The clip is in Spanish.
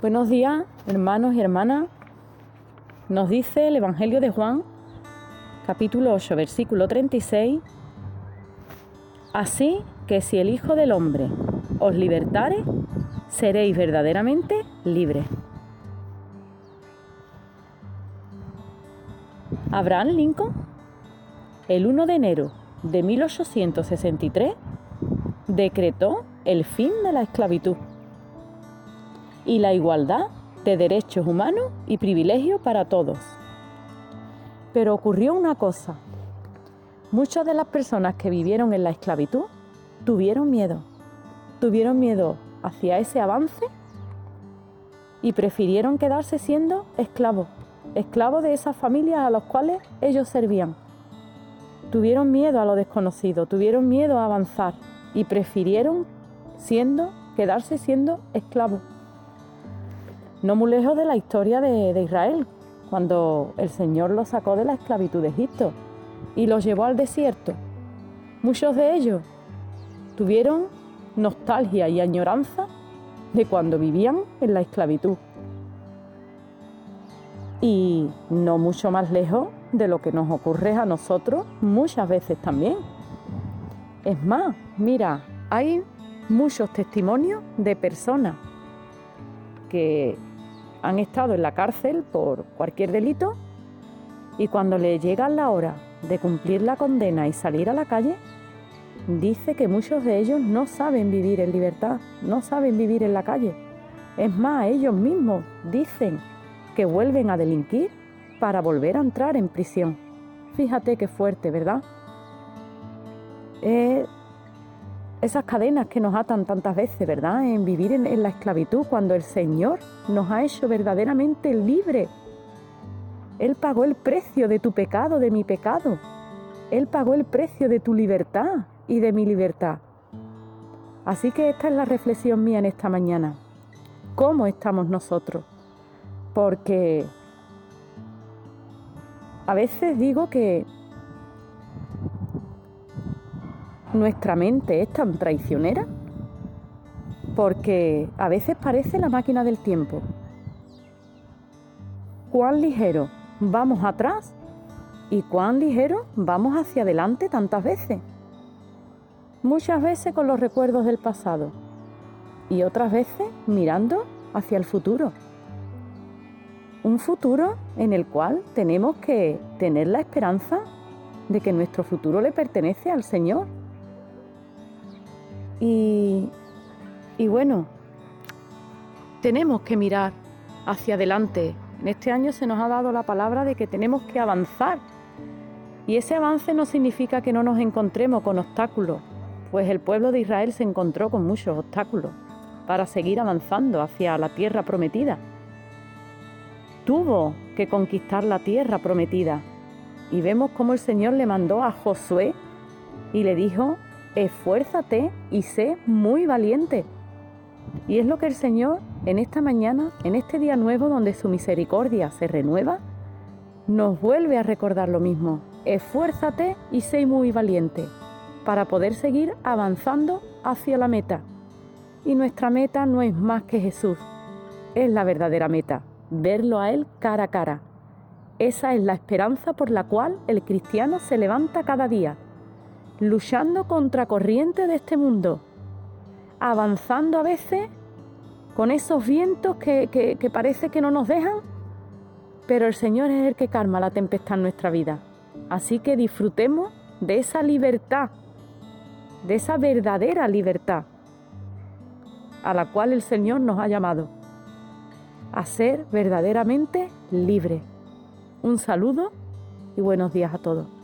Buenos días, hermanos y hermanas. Nos dice el Evangelio de Juan, capítulo 8, versículo 36. Así que si el Hijo del Hombre os libertare, seréis verdaderamente libres. Abraham Lincoln, el 1 de enero de 1863, decretó el fin de la esclavitud y la igualdad de derechos humanos y privilegios para todos. Pero ocurrió una cosa. Muchas de las personas que vivieron en la esclavitud tuvieron miedo. Tuvieron miedo hacia ese avance y prefirieron quedarse siendo esclavos, esclavos de esas familias a las cuales ellos servían. Tuvieron miedo a lo desconocido, tuvieron miedo a avanzar y prefirieron siendo quedarse siendo esclavos no muy lejos de la historia de, Israel, cuando el Señor los sacó de la esclavitud de Egipto y los llevó al desierto. Muchos de ellos tuvieron nostalgia y añoranza de cuando vivían en la esclavitud. Y no mucho más lejos de lo que nos ocurre a nosotros muchas veces también. Es más, mira, hay muchos testimonios de personas que han estado en la cárcel por cualquier delito y cuando le llega la hora de cumplir la condena y salir a la calle, dice que muchos de ellos no saben vivir en libertad, no saben vivir en la calle. Es más, ellos mismos dicen que vuelven a delinquir para volver a entrar en prisión. Fíjate qué fuerte, ¿verdad? Esas cadenas que nos atan tantas veces, ¿verdad? En vivir en, la esclavitud cuando el Señor nos ha hecho verdaderamente libres. Él pagó el precio de tu pecado, de mi pecado. Él pagó el precio de tu libertad y de mi libertad. Así que esta es la reflexión mía en esta mañana. ¿Cómo estamos nosotros? Porque a veces digo que nuestra mente es tan traicionera? Porque a veces parece la máquina del tiempo. Cuán ligero vamos atrás y cuán ligero vamos hacia adelante tantas veces. Muchas veces con los recuerdos del pasado y otras veces mirando hacia el futuro. Un futuro en el cual tenemos que tener la esperanza de que nuestro futuro le pertenece al Señor y, bueno, tenemos que mirar hacia adelante. En este año se nos ha dado la palabra de que tenemos que avanzar. Y ese avance no significa que no nos encontremos con obstáculos, pues el pueblo de Israel se encontró con muchos obstáculos para seguir avanzando hacia la tierra prometida. Tuvo que conquistar la tierra prometida. Y vemos cómo el Señor le mandó a Josué y le dijo esfuérzate y sé muy valiente. Y es lo que el Señor en esta mañana, en este día nuevo donde su misericordia se renueva, nos vuelve a recordar lo mismo. Esfuérzate y sé muy valiente para poder seguir avanzando hacia la meta. Y nuestra meta no es más que Jesús, es la verdadera meta, verlo a Él cara a cara. Esa es la esperanza por la cual el cristiano se levanta cada día luchando contra corriente de este mundo, avanzando a veces con esos vientos que, que, parece que no nos dejan, pero el Señor es el que calma la tempestad en nuestra vida. Así que disfrutemos de esa libertad, de esa verdadera libertad a la cual el Señor nos ha llamado, a ser verdaderamente libres. Un saludo y buenos días a todos.